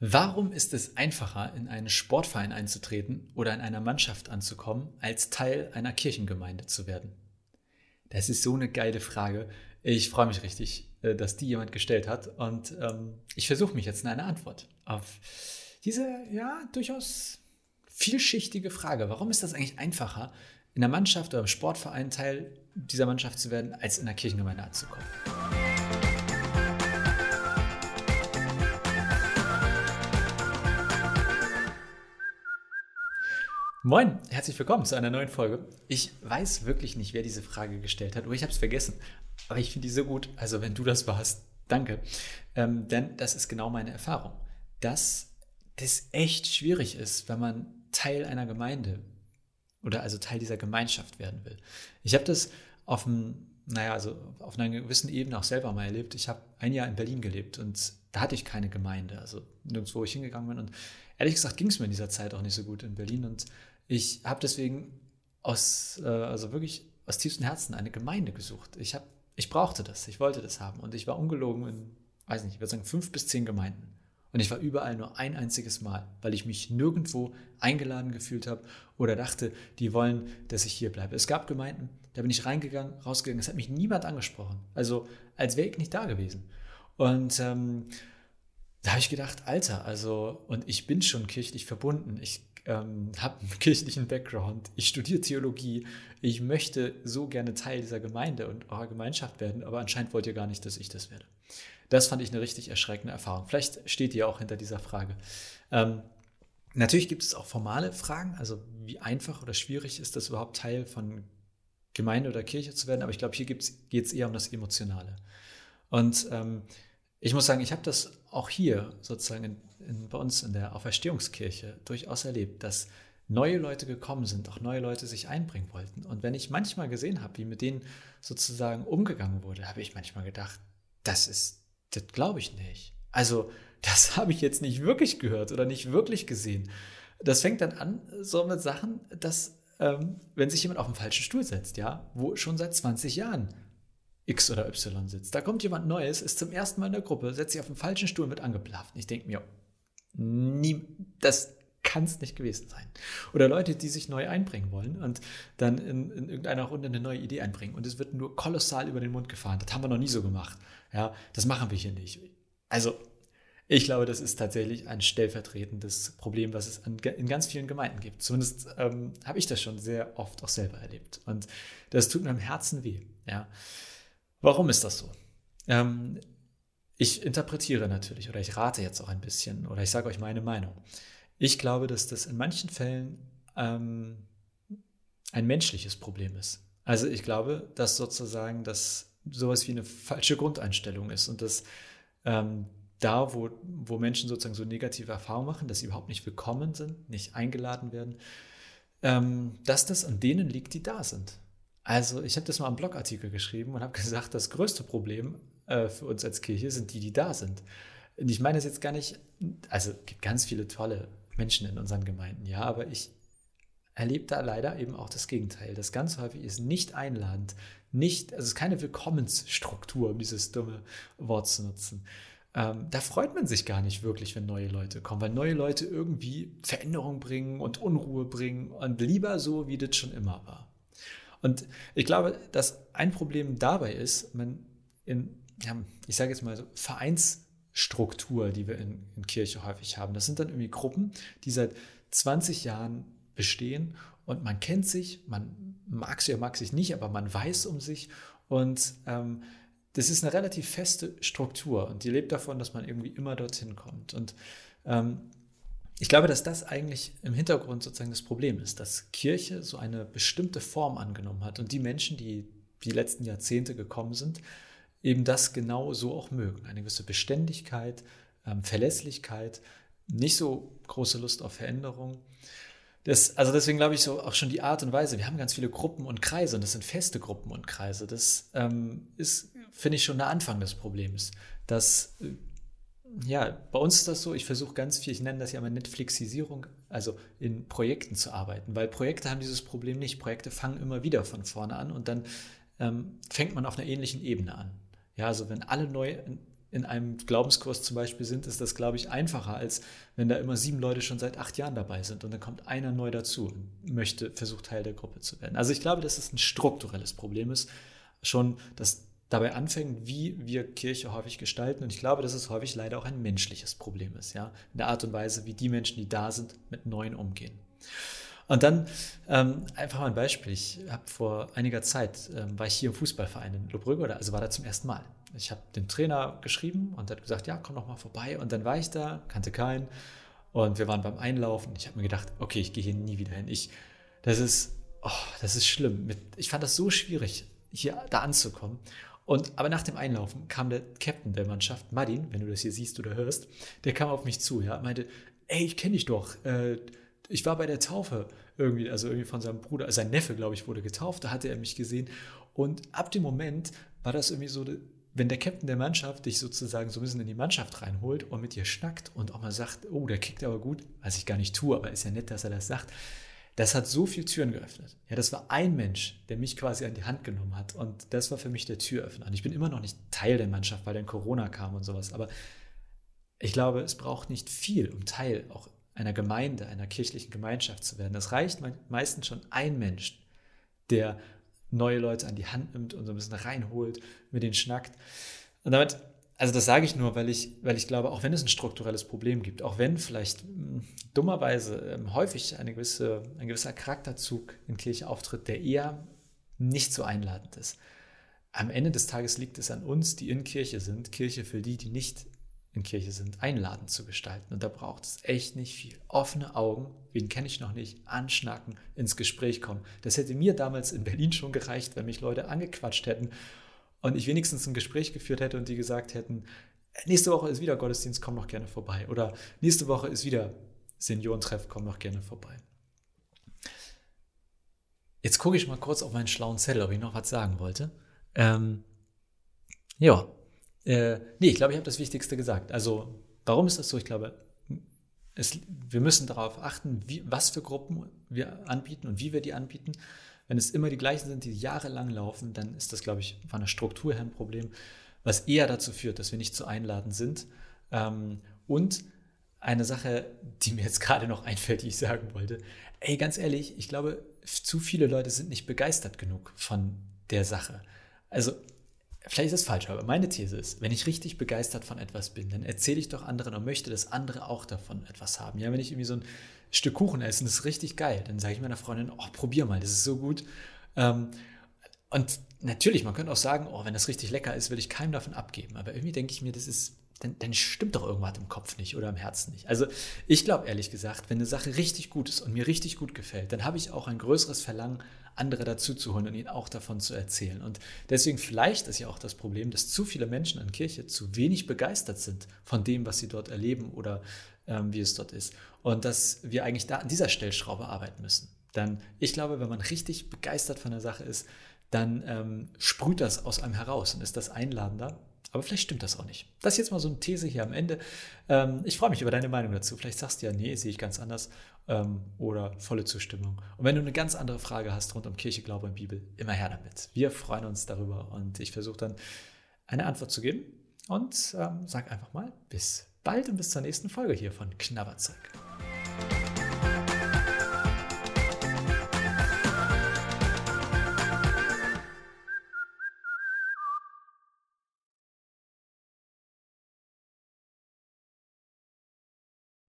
Warum ist es einfacher, in einen Sportverein einzutreten oder in einer Mannschaft anzukommen, als Teil einer Kirchengemeinde zu werden? Das ist so eine geile Frage. Ich freue mich richtig, äh, dass die jemand gestellt hat und ähm, ich versuche mich jetzt in eine Antwort auf diese ja durchaus vielschichtige Frage. Warum ist das eigentlich einfacher, in der Mannschaft oder im Sportverein Teil dieser Mannschaft zu werden, als in der Kirchengemeinde anzukommen? Moin, herzlich willkommen zu einer neuen Folge. Ich weiß wirklich nicht, wer diese Frage gestellt hat, oder ich habe es vergessen. Aber ich finde die so gut. Also, wenn du das warst, danke. Ähm, denn das ist genau meine Erfahrung, dass das echt schwierig ist, wenn man Teil einer Gemeinde oder also Teil dieser Gemeinschaft werden will. Ich habe das auf einem, naja, also auf einer gewissen Ebene auch selber mal erlebt. Ich habe ein Jahr in Berlin gelebt und da hatte ich keine Gemeinde, also nirgendwo, wo ich hingegangen bin. Und ehrlich gesagt ging es mir in dieser Zeit auch nicht so gut in Berlin. Und ich habe deswegen aus, äh, also wirklich aus tiefstem Herzen eine Gemeinde gesucht. Ich, hab, ich brauchte das, ich wollte das haben. Und ich war ungelogen in, weiß nicht, ich würde sagen, fünf bis zehn Gemeinden. Und ich war überall nur ein einziges Mal, weil ich mich nirgendwo eingeladen gefühlt habe oder dachte, die wollen, dass ich hier bleibe. Es gab Gemeinden, da bin ich reingegangen, rausgegangen, es hat mich niemand angesprochen. Also als wäre ich nicht da gewesen. Und ähm, da habe ich gedacht, Alter, also, und ich bin schon kirchlich verbunden. Ich ähm, habe einen kirchlichen Background, ich studiere Theologie, ich möchte so gerne Teil dieser Gemeinde und eurer Gemeinschaft werden, aber anscheinend wollt ihr gar nicht, dass ich das werde. Das fand ich eine richtig erschreckende Erfahrung. Vielleicht steht ihr auch hinter dieser Frage. Ähm, natürlich gibt es auch formale Fragen, also wie einfach oder schwierig ist das überhaupt Teil von Gemeinde oder Kirche zu werden, aber ich glaube, hier geht es eher um das Emotionale. Und ähm, ich muss sagen, ich habe das auch hier sozusagen in, in, bei uns in der Auferstehungskirche durchaus erlebt, dass neue Leute gekommen sind, auch neue Leute sich einbringen wollten. Und wenn ich manchmal gesehen habe, wie mit denen sozusagen umgegangen wurde, habe ich manchmal gedacht, das ist, das glaube ich nicht. Also, das habe ich jetzt nicht wirklich gehört oder nicht wirklich gesehen. Das fängt dann an, so mit Sachen, dass, ähm, wenn sich jemand auf den falschen Stuhl setzt, ja, wo schon seit 20 Jahren X oder Y sitzt. Da kommt jemand Neues, ist zum ersten Mal in der Gruppe, setzt sich auf den falschen Stuhl mit angeblafft. Ich denke mir, nie, das kann es nicht gewesen sein. Oder Leute, die sich neu einbringen wollen und dann in, in, irgendeiner Runde eine neue Idee einbringen. Und es wird nur kolossal über den Mund gefahren. Das haben wir noch nie so gemacht. Ja, das machen wir hier nicht. Also, ich glaube, das ist tatsächlich ein stellvertretendes Problem, was es an, in ganz vielen Gemeinden gibt. Zumindest ähm, habe ich das schon sehr oft auch selber erlebt. Und das tut mir am Herzen weh. Ja. Warum ist das so? Ähm, ich interpretiere natürlich oder ich rate jetzt auch ein bisschen oder ich sage euch meine Meinung. Ich glaube, dass das in manchen Fällen ähm, ein menschliches Problem ist. Also ich glaube, dass sozusagen das sowas wie eine falsche Grundeinstellung ist und dass ähm, da, wo, wo Menschen sozusagen so negative Erfahrungen machen, dass sie überhaupt nicht willkommen sind, nicht eingeladen werden, ähm, dass das an denen liegt, die da sind. Also ich habe das mal im Blogartikel geschrieben und habe gesagt, das größte Problem äh, für uns als Kirche sind die, die da sind. Und ich meine es jetzt gar nicht, also es gibt ganz viele tolle Menschen in unseren Gemeinden, ja, aber ich erlebe da leider eben auch das Gegenteil. Das ganz häufig ist nicht einladend, nicht, also es ist keine Willkommensstruktur, um dieses dumme Wort zu nutzen. Ähm, da freut man sich gar nicht wirklich, wenn neue Leute kommen, weil neue Leute irgendwie Veränderung bringen und Unruhe bringen und lieber so, wie das schon immer war. Und ich glaube, dass ein Problem dabei ist, man in, ja, ich sage jetzt mal so, Vereinsstruktur, die wir in, in Kirche häufig haben, das sind dann irgendwie Gruppen, die seit 20 Jahren bestehen und man kennt sich, man mag sie oder mag sich nicht, aber man weiß um sich und ähm, das ist eine relativ feste Struktur und die lebt davon, dass man irgendwie immer dorthin kommt. Und ähm, ich glaube, dass das eigentlich im Hintergrund sozusagen das Problem ist, dass Kirche so eine bestimmte Form angenommen hat und die Menschen, die die letzten Jahrzehnte gekommen sind, eben das genau so auch mögen. Eine gewisse Beständigkeit, ähm, Verlässlichkeit, nicht so große Lust auf Veränderung. Das, also deswegen glaube ich so auch schon die Art und Weise. Wir haben ganz viele Gruppen und Kreise und das sind feste Gruppen und Kreise. Das ähm, ist, finde ich, schon der Anfang des Problems, dass äh, ja, bei uns ist das so, ich versuche ganz viel, ich nenne das ja mal Netflixisierung, also in Projekten zu arbeiten, weil Projekte haben dieses Problem nicht. Projekte fangen immer wieder von vorne an und dann ähm, fängt man auf einer ähnlichen Ebene an. Ja, also wenn alle neu in einem Glaubenskurs zum Beispiel sind, ist das, glaube ich, einfacher, als wenn da immer sieben Leute schon seit acht Jahren dabei sind und dann kommt einer neu dazu und möchte, versucht Teil der Gruppe zu werden. Also ich glaube, dass es ein strukturelles Problem ist, schon das dabei anfängt, wie wir Kirche häufig gestalten. Und ich glaube, dass es häufig leider auch ein menschliches Problem ist, ja, in der Art und Weise, wie die Menschen, die da sind, mit Neuen umgehen. Und dann ähm, einfach mal ein Beispiel. Ich habe vor einiger Zeit, ähm, war ich hier im Fußballverein in Lobrügge, oder, also war da zum ersten Mal. Ich habe den Trainer geschrieben und hat gesagt, ja, komm doch mal vorbei. Und dann war ich da, kannte keinen. Und wir waren beim Einlaufen. Ich habe mir gedacht, okay, ich gehe hier nie wieder hin. Ich, das ist, oh, das ist schlimm. Mit, ich fand das so schwierig, hier da anzukommen. Und, aber nach dem Einlaufen kam der Captain der Mannschaft, Madin, wenn du das hier siehst oder hörst, der kam auf mich zu, ja, meinte, ey, ich kenne dich doch. Äh, ich war bei der Taufe irgendwie, also irgendwie von seinem Bruder, sein Neffe, glaube ich, wurde getauft, da hatte er mich gesehen. Und ab dem Moment war das irgendwie so, wenn der Captain der Mannschaft dich sozusagen so ein bisschen in die Mannschaft reinholt und mit dir schnackt und auch mal sagt, oh, der kickt aber gut, was ich gar nicht tue, aber ist ja nett, dass er das sagt. Das hat so viele Türen geöffnet. Ja, das war ein Mensch, der mich quasi an die Hand genommen hat. Und das war für mich der Türöffner. Und ich bin immer noch nicht Teil der Mannschaft, weil dann Corona kam und sowas. Aber ich glaube, es braucht nicht viel, um Teil auch einer Gemeinde, einer kirchlichen Gemeinschaft zu werden. Das reicht meistens schon ein Mensch, der neue Leute an die Hand nimmt und so ein bisschen reinholt, mit denen schnackt. Und damit, also das sage ich nur, weil ich, weil ich glaube, auch wenn es ein strukturelles Problem gibt, auch wenn vielleicht mh, hm, dummerweise ähm, häufig eine gewisse, ein gewisser Charakterzug in Kirche auftritt, der eher nicht so einladend ist. Am Ende des Tages liegt es an uns, die in Kirche sind, Kirche für die, die nicht in Kirche sind, einladend zu gestalten. Und da braucht es echt nicht viel. Offene Augen, wen kenne ich noch nicht, anschnacken, ins Gespräch kommen. Das hätte mir damals in Berlin schon gereicht, wenn mich Leute angequatscht hätten und ich wenigstens ein Gespräch geführt hätte und die gesagt hätten, nächste Woche ist wieder Gottesdienst, komm noch gerne vorbei. Oder nächste Woche ist wieder Seniorentreff, komm noch gerne vorbei. Jetzt gucke ich mal kurz auf meinen schlauen Zettel, ob ich noch was sagen wollte. Ähm, ja, äh, nee, ich glaube, ich habe das Wichtigste gesagt. Also, warum ist das so? Ich glaube, es, wir müssen darauf achten, wie, was für Gruppen wir anbieten und wie wir die anbieten. Wenn es immer die gleichen sind, die jahrelang laufen, dann ist das, glaube ich, von der Struktur her ein Problem, was eher dazu führt, dass wir nicht zu einladen sind. Ähm, und eine Sache, die mir jetzt gerade noch einfällt, die ich sagen wollte. Ey, ganz ehrlich, ich glaube, zu viele Leute sind nicht begeistert genug von der Sache. Also Vielleicht ist es falsch, aber meine These ist, wenn ich richtig begeistert von etwas bin, dann erzähle ich doch anderen und möchte, dass andere auch davon etwas haben. Ja, wenn ich irgendwie so ein Stück Kuchen esse, das ist richtig geil, dann sage ich meiner Freundin, oh, probier mal, das ist so gut. Ähm, und natürlich, man könnte auch sagen, oh, wenn das richtig lecker ist, will ich keinem davon abgeben. Aber irgendwie denke ich mir, das ist, dann, dann stimmt doch irgendwas im Kopf nicht oder im Herzen nicht. Also ich glaube ehrlich gesagt, wenn eine Sache richtig gut ist und mir richtig gut gefällt, dann habe ich auch ein größeres Verlangen, andere dazu zu holen und ihnen auch davon zu erzählen. Und deswegen vielleicht ist ja auch das Problem, dass zu viele Menschen an Kirche zu wenig begeistert sind von dem, was sie dort erleben oder ähm, wie es dort ist. Und dass wir eigentlich da an dieser Stellschraube arbeiten müssen. Dann, ich glaube, wenn man richtig begeistert von der Sache ist, dann ähm, sprüht das aus einem heraus und ist das einladender aber vielleicht stimmt das auch nicht. Das ist jetzt mal so eine These hier am Ende. Ähm, ich freue mich über deine Meinung dazu. Vielleicht sagst du ja, nee, sehe ich ganz anders ähm, oder volle Zustimmung. Und wenn du eine ganz andere Frage hast rund um Kirche, Glaube und Bibel, immer her damit. Wir freuen uns darüber und ich versuche dann eine Antwort zu geben und ähm, sag einfach mal bis bald und bis zur nächsten Folge hier von Knabberzeug.